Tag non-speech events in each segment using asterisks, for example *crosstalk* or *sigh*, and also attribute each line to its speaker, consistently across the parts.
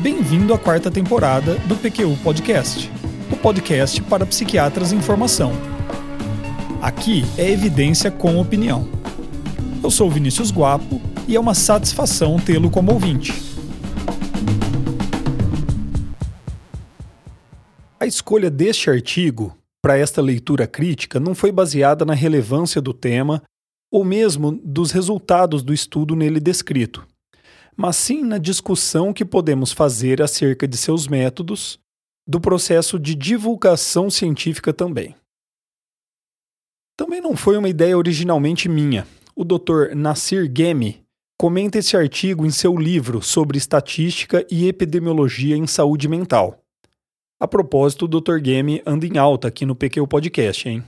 Speaker 1: Bem-vindo à quarta temporada do PQU Podcast, o podcast para psiquiatras em formação. Aqui é evidência com opinião. Eu sou Vinícius Guapo e é uma satisfação tê-lo como ouvinte. A escolha deste artigo para esta leitura crítica não foi baseada na relevância do tema ou mesmo dos resultados do estudo nele descrito, mas sim na discussão que podemos fazer acerca de seus métodos, do processo de divulgação científica também. Também não foi uma ideia originalmente minha. O Dr. Nassir Ghemi comenta esse artigo em seu livro sobre estatística e epidemiologia em saúde mental. A propósito, o Dr. Ghemi anda em alta aqui no PQ Podcast, hein?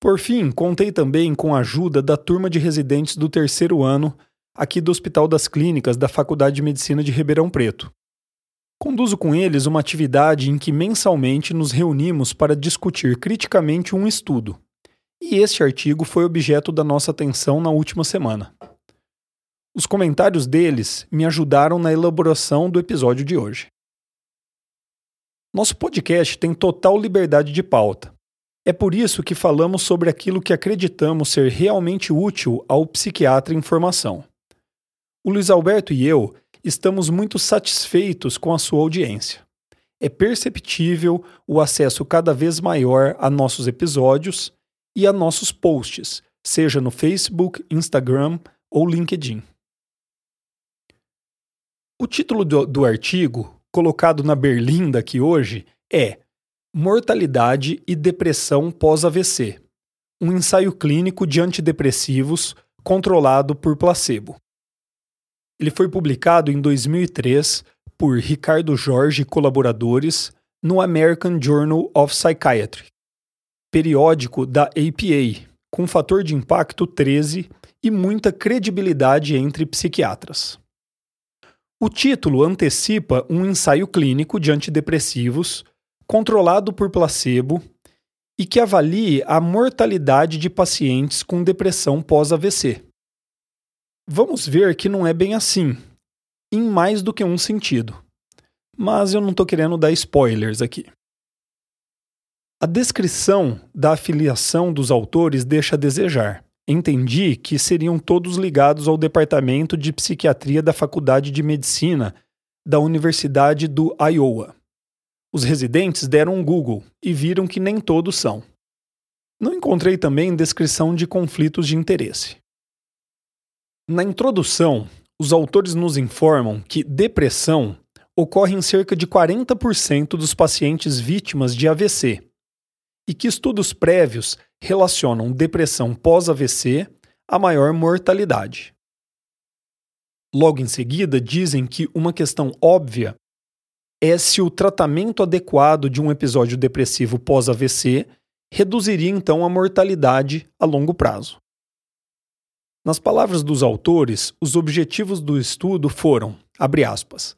Speaker 1: Por fim, contei também com a ajuda da turma de residentes do terceiro ano aqui do Hospital das Clínicas da Faculdade de Medicina de Ribeirão Preto. Conduzo com eles uma atividade em que mensalmente nos reunimos para discutir criticamente um estudo. E este artigo foi objeto da nossa atenção na última semana. Os comentários deles me ajudaram na elaboração do episódio de hoje. Nosso podcast tem total liberdade de pauta. É por isso que falamos sobre aquilo que acreditamos ser realmente útil ao psiquiatra em formação. O Luiz Alberto e eu estamos muito satisfeitos com a sua audiência. É perceptível o acesso cada vez maior a nossos episódios e a nossos posts, seja no Facebook, Instagram ou LinkedIn. O título do, do artigo, colocado na berlinda aqui hoje, é Mortalidade e Depressão pós-AVC um ensaio clínico de antidepressivos controlado por placebo. Ele foi publicado em 2003 por Ricardo Jorge e colaboradores no American Journal of Psychiatry, periódico da APA, com fator de impacto 13 e muita credibilidade entre psiquiatras. O título antecipa um ensaio clínico de antidepressivos controlado por placebo e que avalie a mortalidade de pacientes com depressão pós-AVC. Vamos ver que não é bem assim, em mais do que um sentido. Mas eu não estou querendo dar spoilers aqui. A descrição da afiliação dos autores deixa a desejar. Entendi que seriam todos ligados ao departamento de psiquiatria da Faculdade de Medicina da Universidade do Iowa. Os residentes deram um Google e viram que nem todos são. Não encontrei também descrição de conflitos de interesse. Na introdução, os autores nos informam que depressão ocorre em cerca de 40% dos pacientes vítimas de AVC e que estudos prévios relacionam depressão pós-AVC a maior mortalidade. Logo em seguida, dizem que uma questão óbvia é se o tratamento adequado de um episódio depressivo pós-AVC reduziria então a mortalidade a longo prazo. Nas palavras dos autores, os objetivos do estudo foram, abre aspas,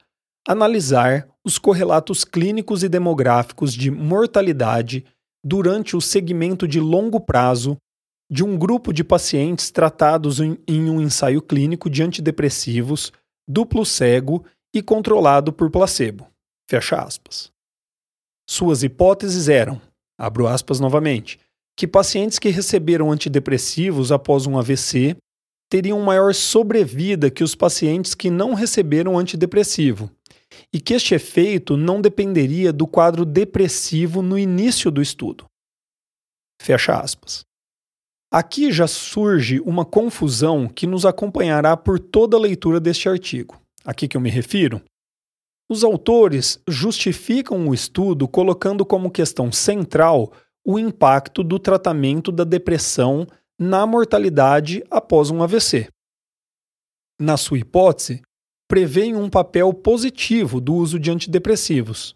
Speaker 1: analisar os correlatos clínicos e demográficos de mortalidade durante o segmento de longo prazo de um grupo de pacientes tratados em, em um ensaio clínico de antidepressivos, duplo cego e controlado por placebo. Fecha aspas. Suas hipóteses eram, abro aspas novamente, que pacientes que receberam antidepressivos após um AVC teriam maior sobrevida que os pacientes que não receberam antidepressivo, e que este efeito não dependeria do quadro depressivo no início do estudo. Fecha aspas. Aqui já surge uma confusão que nos acompanhará por toda a leitura deste artigo. Aqui que eu me refiro. Os autores justificam o estudo colocando como questão central o impacto do tratamento da depressão na mortalidade após um AVC. Na sua hipótese, prevêem um papel positivo do uso de antidepressivos.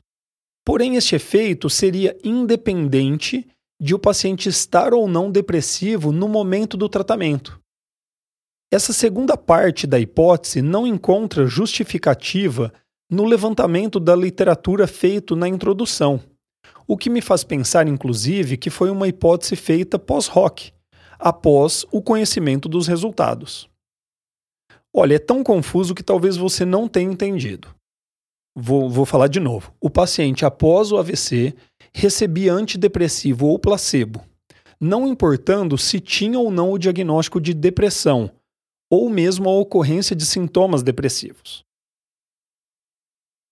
Speaker 1: Porém, este efeito seria independente de o paciente estar ou não depressivo no momento do tratamento. Essa segunda parte da hipótese não encontra justificativa no levantamento da literatura feito na introdução, o que me faz pensar, inclusive, que foi uma hipótese feita pós-hoc, após o conhecimento dos resultados. Olha, é tão confuso que talvez você não tenha entendido. Vou, vou falar de novo. O paciente, após o AVC, recebia antidepressivo ou placebo, não importando se tinha ou não o diagnóstico de depressão, ou mesmo a ocorrência de sintomas depressivos.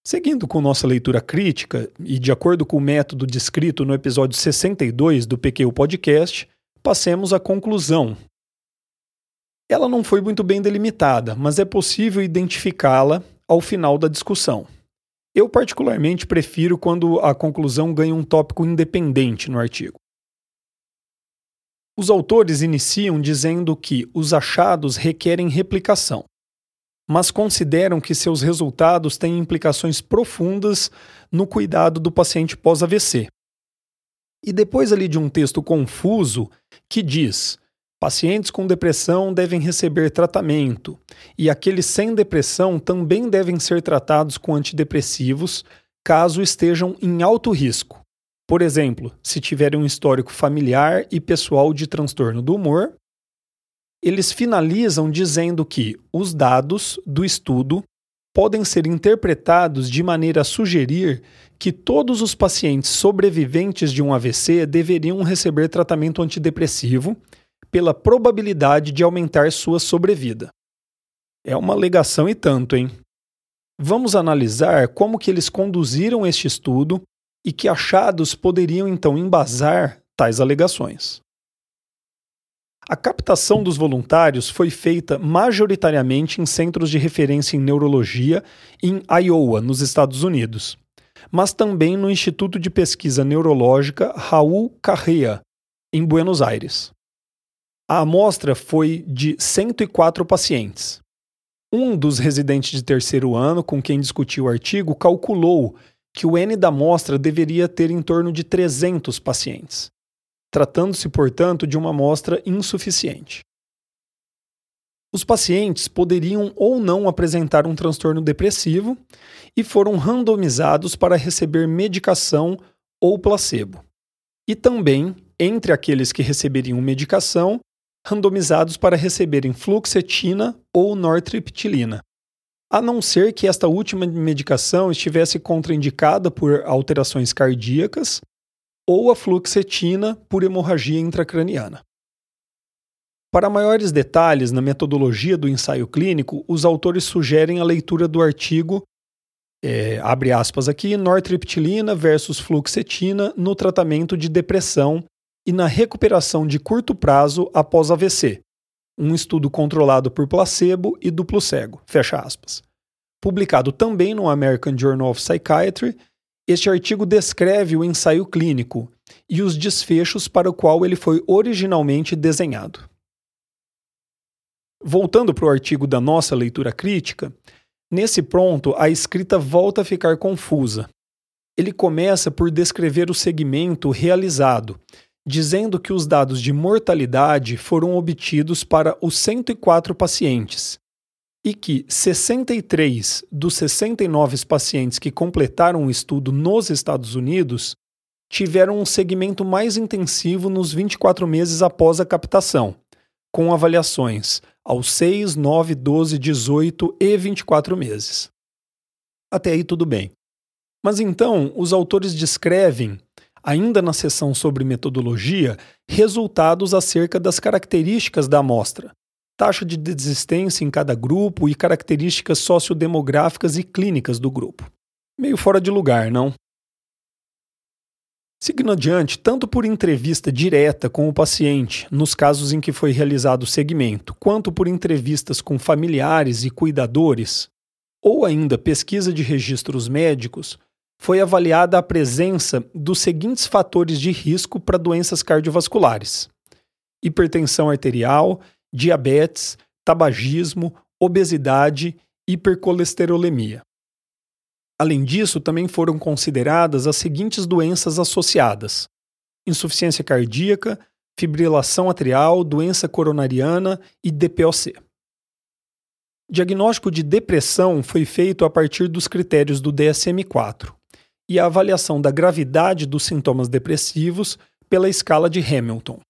Speaker 1: Seguindo com nossa leitura crítica, e de acordo com o método descrito no episódio 62 do PQ Podcast, passemos à conclusão. Ela não foi muito bem delimitada, mas é possível identificá-la ao final da discussão. Eu, particularmente, prefiro quando a conclusão ganha um tópico independente no artigo. Os autores iniciam dizendo que os achados requerem replicação, mas consideram que seus resultados têm implicações profundas no cuidado do paciente pós-AVC. E depois ali de um texto confuso que diz: pacientes com depressão devem receber tratamento e aqueles sem depressão também devem ser tratados com antidepressivos caso estejam em alto risco. Por exemplo, se tiverem um histórico familiar e pessoal de transtorno do humor, eles finalizam dizendo que os dados do estudo podem ser interpretados de maneira a sugerir que todos os pacientes sobreviventes de um AVC deveriam receber tratamento antidepressivo pela probabilidade de aumentar sua sobrevida. É uma alegação e tanto, hein? Vamos analisar como que eles conduziram este estudo e que achados poderiam então embasar tais alegações. A captação dos voluntários foi feita majoritariamente em centros de referência em neurologia em Iowa, nos Estados Unidos, mas também no Instituto de Pesquisa Neurológica Raul Carrea, em Buenos Aires. A amostra foi de 104 pacientes. Um dos residentes de terceiro ano com quem discutiu o artigo calculou que o N da amostra deveria ter em torno de 300 pacientes, tratando-se, portanto, de uma amostra insuficiente. Os pacientes poderiam ou não apresentar um transtorno depressivo e foram randomizados para receber medicação ou placebo. E também, entre aqueles que receberiam medicação, randomizados para receberem fluoxetina ou nortriptilina a não ser que esta última medicação estivesse contraindicada por alterações cardíacas ou a fluoxetina por hemorragia intracraniana. Para maiores detalhes na metodologia do ensaio clínico, os autores sugerem a leitura do artigo, é, abre aspas aqui, nortriptilina versus fluoxetina no tratamento de depressão e na recuperação de curto prazo após AVC, um estudo controlado por placebo e duplo cego. Fecha aspas. Publicado também no American Journal of Psychiatry, este artigo descreve o ensaio clínico e os desfechos para o qual ele foi originalmente desenhado. Voltando para o artigo da nossa leitura crítica, nesse ponto a escrita volta a ficar confusa. Ele começa por descrever o segmento realizado, dizendo que os dados de mortalidade foram obtidos para os 104 pacientes e que 63 dos 69 pacientes que completaram o estudo nos Estados Unidos tiveram um segmento mais intensivo nos 24 meses após a captação, com avaliações aos 6, 9, 12, 18 e 24 meses. Até aí tudo bem. Mas então, os autores descrevem ainda na seção sobre metodologia, resultados acerca das características da amostra, taxa de desistência em cada grupo e características sociodemográficas e clínicas do grupo. Meio fora de lugar, não? Seguindo adiante, tanto por entrevista direta com o paciente, nos casos em que foi realizado o segmento, quanto por entrevistas com familiares e cuidadores, ou ainda pesquisa de registros médicos, foi avaliada a presença dos seguintes fatores de risco para doenças cardiovasculares: hipertensão arterial, diabetes, tabagismo, obesidade hipercolesterolemia. Além disso, também foram consideradas as seguintes doenças associadas: insuficiência cardíaca, fibrilação atrial, doença coronariana e DPOC. Diagnóstico de depressão foi feito a partir dos critérios do DSM-4, e a avaliação da gravidade dos sintomas depressivos pela escala de Hamilton.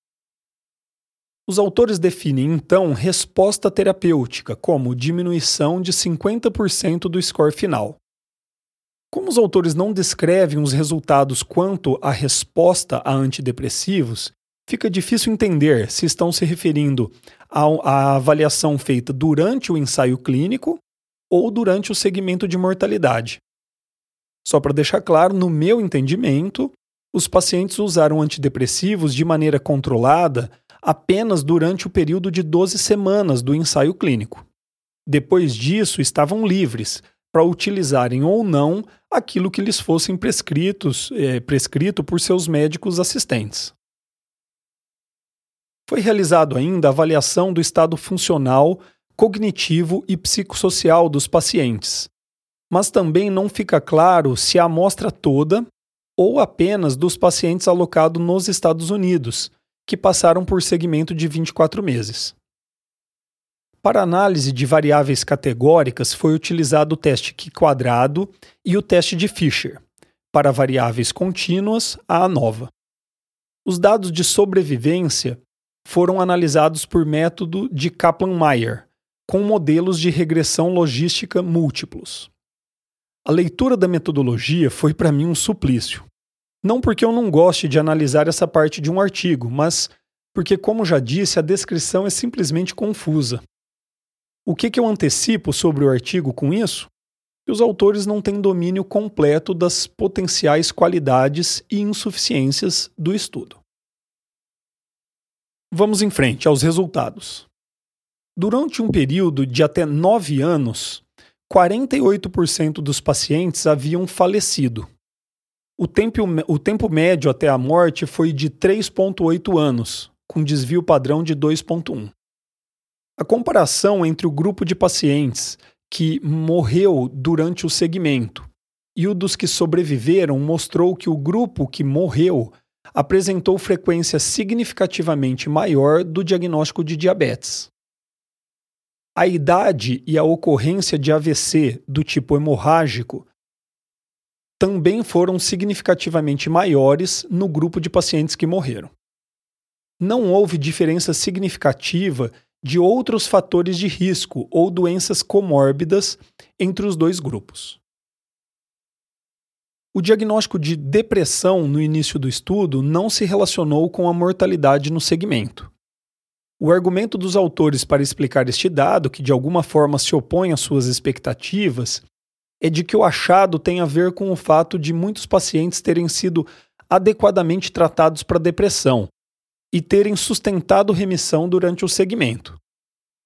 Speaker 1: Os autores definem então resposta terapêutica como diminuição de 50% do score final. Como os autores não descrevem os resultados quanto à resposta a antidepressivos, fica difícil entender se estão se referindo à avaliação feita durante o ensaio clínico ou durante o segmento de mortalidade. Só para deixar claro, no meu entendimento, os pacientes usaram antidepressivos de maneira controlada apenas durante o período de 12 semanas do ensaio clínico. Depois disso, estavam livres para utilizarem ou não aquilo que lhes fossem prescritos, é, prescrito por seus médicos assistentes. Foi realizado ainda a avaliação do estado funcional, cognitivo e psicossocial dos pacientes, mas também não fica claro se a amostra toda ou apenas dos pacientes alocados nos Estados Unidos, que passaram por segmento de 24 meses. Para análise de variáveis categóricas foi utilizado o teste Q quadrado e o teste de Fisher. Para variáveis contínuas, a ANOVA. Os dados de sobrevivência foram analisados por método de Kaplan-Meier, com modelos de regressão logística múltiplos. A leitura da metodologia foi para mim um suplício. Não porque eu não goste de analisar essa parte de um artigo, mas porque, como já disse, a descrição é simplesmente confusa. O que, que eu antecipo sobre o artigo com isso? Que os autores não têm domínio completo das potenciais qualidades e insuficiências do estudo. Vamos em frente aos resultados. Durante um período de até nove anos, 48% dos pacientes haviam falecido. O tempo, o tempo médio até a morte foi de 3,8 anos, com desvio padrão de 2,1. A comparação entre o grupo de pacientes que morreu durante o segmento e o dos que sobreviveram mostrou que o grupo que morreu apresentou frequência significativamente maior do diagnóstico de diabetes. A idade e a ocorrência de AVC do tipo hemorrágico também foram significativamente maiores no grupo de pacientes que morreram. Não houve diferença significativa de outros fatores de risco ou doenças comórbidas entre os dois grupos. O diagnóstico de depressão no início do estudo não se relacionou com a mortalidade no segmento. O argumento dos autores para explicar este dado, que de alguma forma se opõe às suas expectativas, é de que o achado tem a ver com o fato de muitos pacientes terem sido adequadamente tratados para depressão e terem sustentado remissão durante o segmento.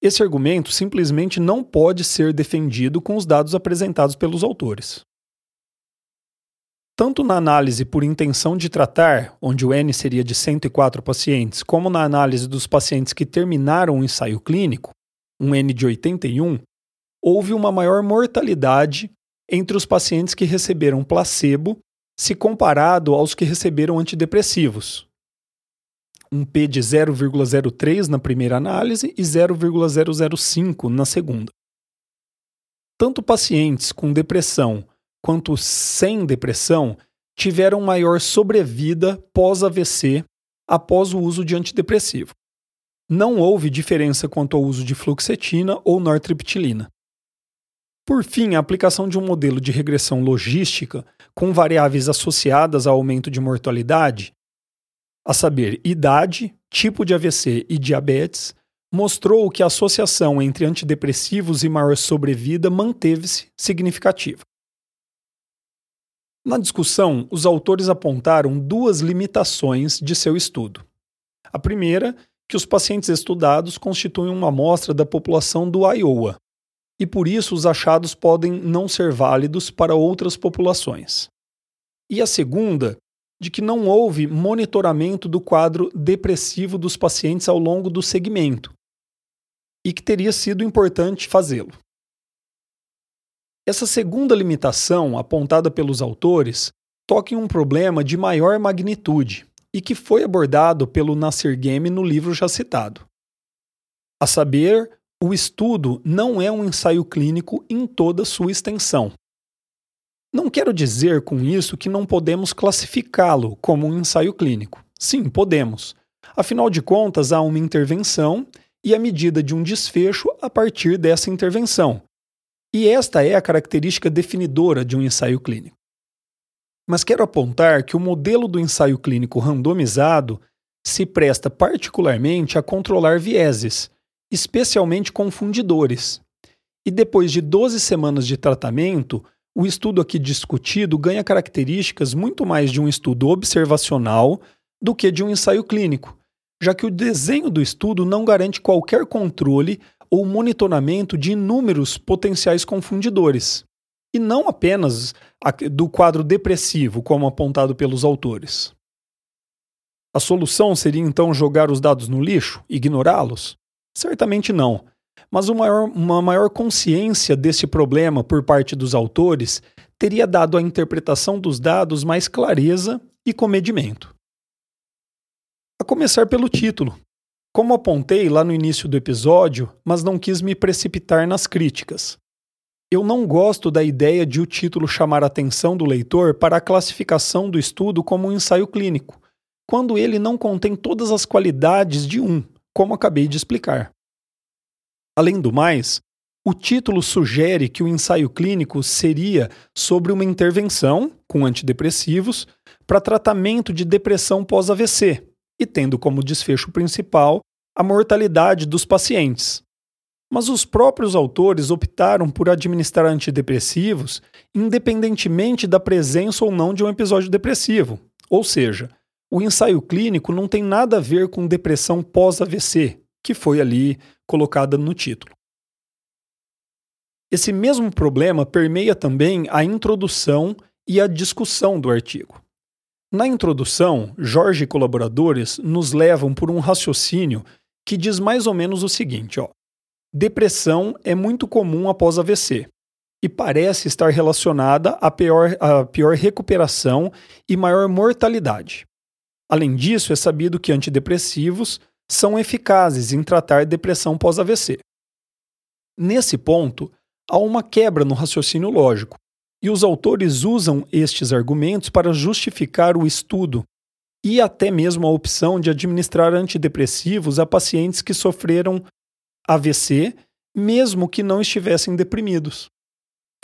Speaker 1: Esse argumento simplesmente não pode ser defendido com os dados apresentados pelos autores. Tanto na análise por intenção de tratar, onde o N seria de 104 pacientes, como na análise dos pacientes que terminaram o ensaio clínico, um N de 81, houve uma maior mortalidade entre os pacientes que receberam placebo se comparado aos que receberam antidepressivos. Um P de 0,03 na primeira análise e 0,005 na segunda. Tanto pacientes com depressão quanto sem depressão tiveram maior sobrevida pós-AVC após o uso de antidepressivo. Não houve diferença quanto ao uso de fluoxetina ou nortriptilina. Por fim, a aplicação de um modelo de regressão logística com variáveis associadas ao aumento de mortalidade, a saber, idade, tipo de AVC e diabetes, mostrou que a associação entre antidepressivos e maior sobrevida manteve-se significativa. Na discussão, os autores apontaram duas limitações de seu estudo. A primeira, que os pacientes estudados constituem uma amostra da população do Iowa, e por isso os achados podem não ser válidos para outras populações. E a segunda, de que não houve monitoramento do quadro depressivo dos pacientes ao longo do segmento, e que teria sido importante fazê-lo. Essa segunda limitação, apontada pelos autores, toca em um problema de maior magnitude e que foi abordado pelo Nasser Game no livro já citado. A saber, o estudo não é um ensaio clínico em toda sua extensão. Não quero dizer com isso que não podemos classificá-lo como um ensaio clínico. Sim, podemos. Afinal de contas, há uma intervenção e a medida de um desfecho a partir dessa intervenção, E esta é a característica definidora de um ensaio clínico. Mas quero apontar que o modelo do ensaio clínico randomizado se presta particularmente a controlar vieses, especialmente confundidores. E depois de 12 semanas de tratamento, o estudo aqui discutido ganha características muito mais de um estudo observacional do que de um ensaio clínico, já que o desenho do estudo não garante qualquer controle ou monitoramento de inúmeros potenciais confundidores, e não apenas do quadro depressivo, como apontado pelos autores. A solução seria então jogar os dados no lixo, ignorá-los? Certamente não. Mas uma maior, uma maior consciência desse problema por parte dos autores teria dado à interpretação dos dados mais clareza e comedimento. A começar pelo título. Como apontei lá no início do episódio, mas não quis me precipitar nas críticas. Eu não gosto da ideia de o título chamar a atenção do leitor para a classificação do estudo como um ensaio clínico, quando ele não contém todas as qualidades de um, como acabei de explicar. Além do mais, o título sugere que o ensaio clínico seria sobre uma intervenção com antidepressivos para tratamento de depressão pós-AVC e tendo como desfecho principal a mortalidade dos pacientes. Mas os próprios autores optaram por administrar antidepressivos independentemente da presença ou não de um episódio depressivo, ou seja, o ensaio clínico não tem nada a ver com depressão pós-AVC, que foi ali colocada no título. Esse mesmo problema permeia também a introdução e a discussão do artigo. Na introdução, Jorge e colaboradores nos levam por um raciocínio que diz mais ou menos o seguinte: ó, depressão é muito comum após AVC e parece estar relacionada a pior, a pior recuperação e maior mortalidade. Além disso, é sabido que antidepressivos são eficazes em tratar depressão pós-AVC. Nesse ponto, há uma quebra no raciocínio lógico, e os autores usam estes argumentos para justificar o estudo e até mesmo a opção de administrar antidepressivos a pacientes que sofreram AVC, mesmo que não estivessem deprimidos.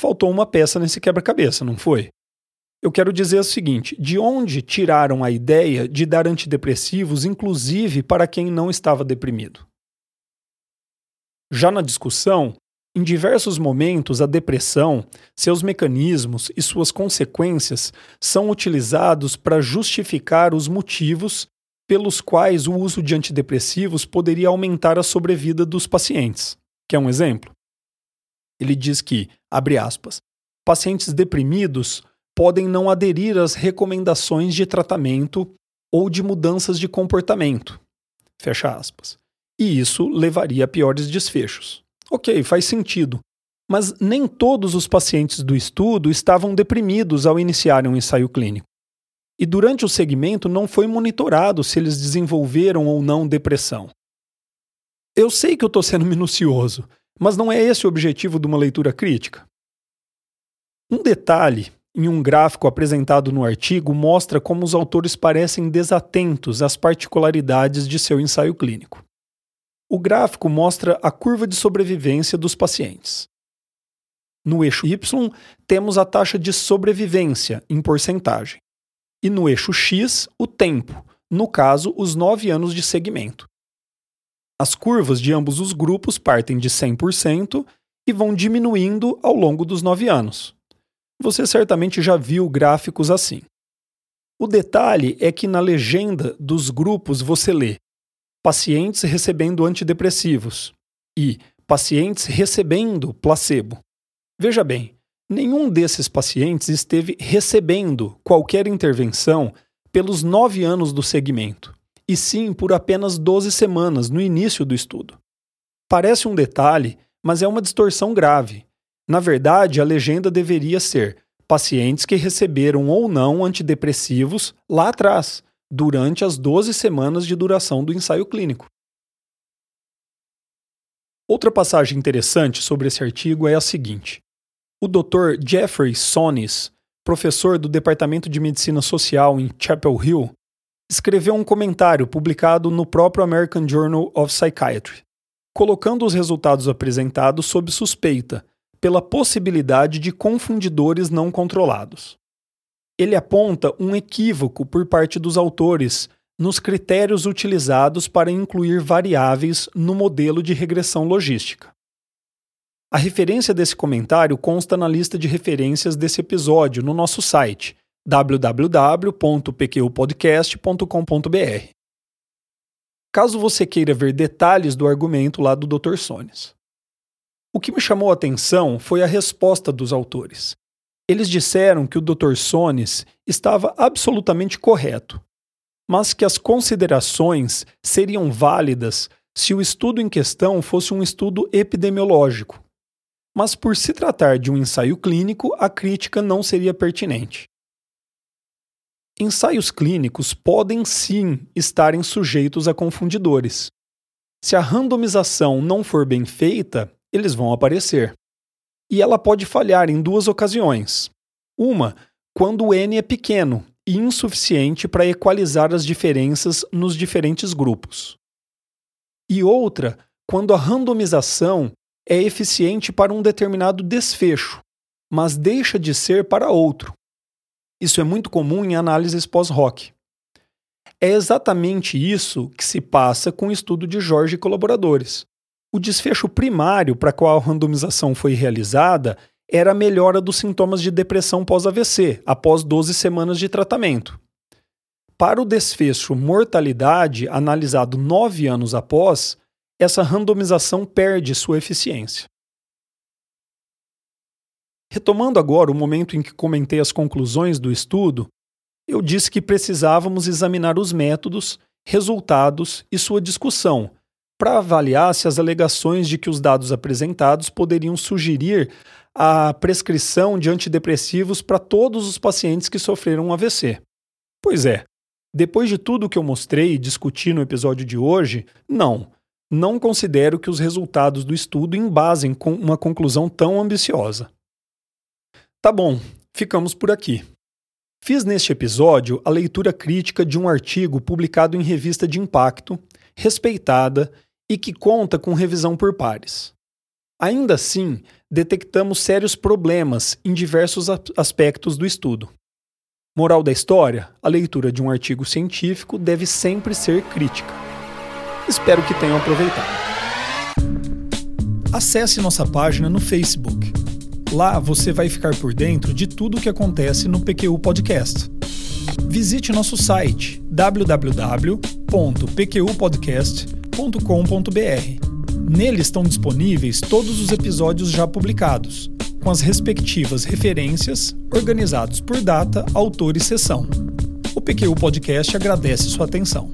Speaker 1: Faltou uma peça nesse quebra-cabeça, não foi? Eu quero dizer o seguinte: de onde tiraram a ideia de dar antidepressivos, inclusive para quem não estava deprimido? Já na discussão, em diversos momentos, a depressão, seus mecanismos e suas consequências são utilizados para justificar os motivos pelos quais o uso de antidepressivos poderia aumentar a sobrevida dos pacientes. Quer um exemplo? Ele diz que, abre aspas, pacientes deprimidos podem não aderir às recomendações de tratamento ou de mudanças de comportamento. Fecha aspas. E isso levaria a piores desfechos. Ok, faz sentido. Mas nem todos os pacientes do estudo estavam deprimidos ao iniciarem um ensaio clínico. E durante o segmento não foi monitorado se eles desenvolveram ou não depressão. Eu sei que eu estou sendo *laughs* minucioso, mas não é esse o objetivo de uma leitura crítica. Um detalhe em um gráfico apresentado no artigo, mostra como os autores parecem desatentos às particularidades de seu ensaio clínico. O gráfico mostra a curva de sobrevivência dos pacientes. No eixo Y, temos a taxa de sobrevivência em porcentagem. E no eixo X, o tempo, no caso, os nove anos de segmento. As curvas de ambos os grupos partem de 100% e vão diminuindo ao longo dos nove anos. Você certamente já viu gráficos assim. O detalhe é que na legenda dos grupos você lê pacientes recebendo antidepressivos e pacientes recebendo placebo. Veja bem, nenhum desses pacientes esteve recebendo qualquer intervenção pelos nove anos do segmento, e sim por apenas 12 semanas no início do estudo. Parece um detalhe, mas é uma distorção grave, na verdade, a legenda deveria ser pacientes que receberam ou não antidepressivos lá atrás, durante as 12 semanas de duração do ensaio clínico. Outra passagem interessante sobre esse artigo é a seguinte: o Dr. Jeffrey Sonis, professor do Departamento de Medicina Social em Chapel Hill, escreveu um comentário publicado no próprio American Journal of Psychiatry, colocando os resultados apresentados sob suspeita pela possibilidade de confundidores não controlados. Ele aponta um equívoco por parte dos autores nos critérios utilizados para incluir variáveis no modelo de regressão logística. A referência desse comentário consta na lista de referências desse episódio no nosso site www.pqpodcast.com.br. Caso você queira ver detalhes do argumento lá do Dr. Sones. O que me chamou a atenção foi a resposta dos autores. Eles disseram que o Dr. Sones estava absolutamente correto, mas que as considerações seriam válidas se o estudo em questão fosse um estudo epidemiológico, mas por se tratar de um ensaio clínico, a crítica não seria pertinente. Ensaios clínicos podem sim estarem sujeitos a confundidores. Se a randomização não for bem feita, eles vão aparecer. E ela pode falhar em duas ocasiões. Uma, quando o n é pequeno e insuficiente para equalizar as diferenças nos diferentes grupos. E outra, quando a randomização é eficiente para um determinado desfecho, mas deixa de ser para outro. Isso é muito comum em análises pós-hoc. É exatamente isso que se passa com o estudo de Jorge e colaboradores. O desfecho primário para qual a randomização foi realizada era a melhora dos sintomas de depressão pós-AVC, após 12 semanas de tratamento. Para o desfecho mortalidade, analisado nove anos após, essa randomização perde sua eficiência. Retomando agora o momento em que comentei as conclusões do estudo, eu disse que precisávamos examinar os métodos, resultados e sua discussão para avaliar se as alegações de que os dados apresentados poderiam sugerir a prescrição de antidepressivos para todos os pacientes que sofreram um AVC. Pois é, depois de tudo que eu mostrei e discuti no episódio de hoje, não, não considero que os resultados do estudo embasem com uma conclusão tão ambiciosa. Tá bom, ficamos por aqui. Fiz neste episódio a leitura crítica de um artigo publicado em revista de impacto, respeitada e que conta com revisão por pares. Ainda assim, detectamos sérios problemas em diversos aspectos do estudo. Moral da história: a leitura de um artigo científico deve sempre ser crítica. Espero que tenham aproveitado. Acesse nossa página no Facebook. Lá você vai ficar por dentro de tudo o que acontece no PQU Podcast. Visite nosso site www.pqpodcast.com.br. Nele estão disponíveis todos os episódios já publicados, com as respectivas referências, organizados por data, autor e sessão. O PQU Podcast agradece sua atenção.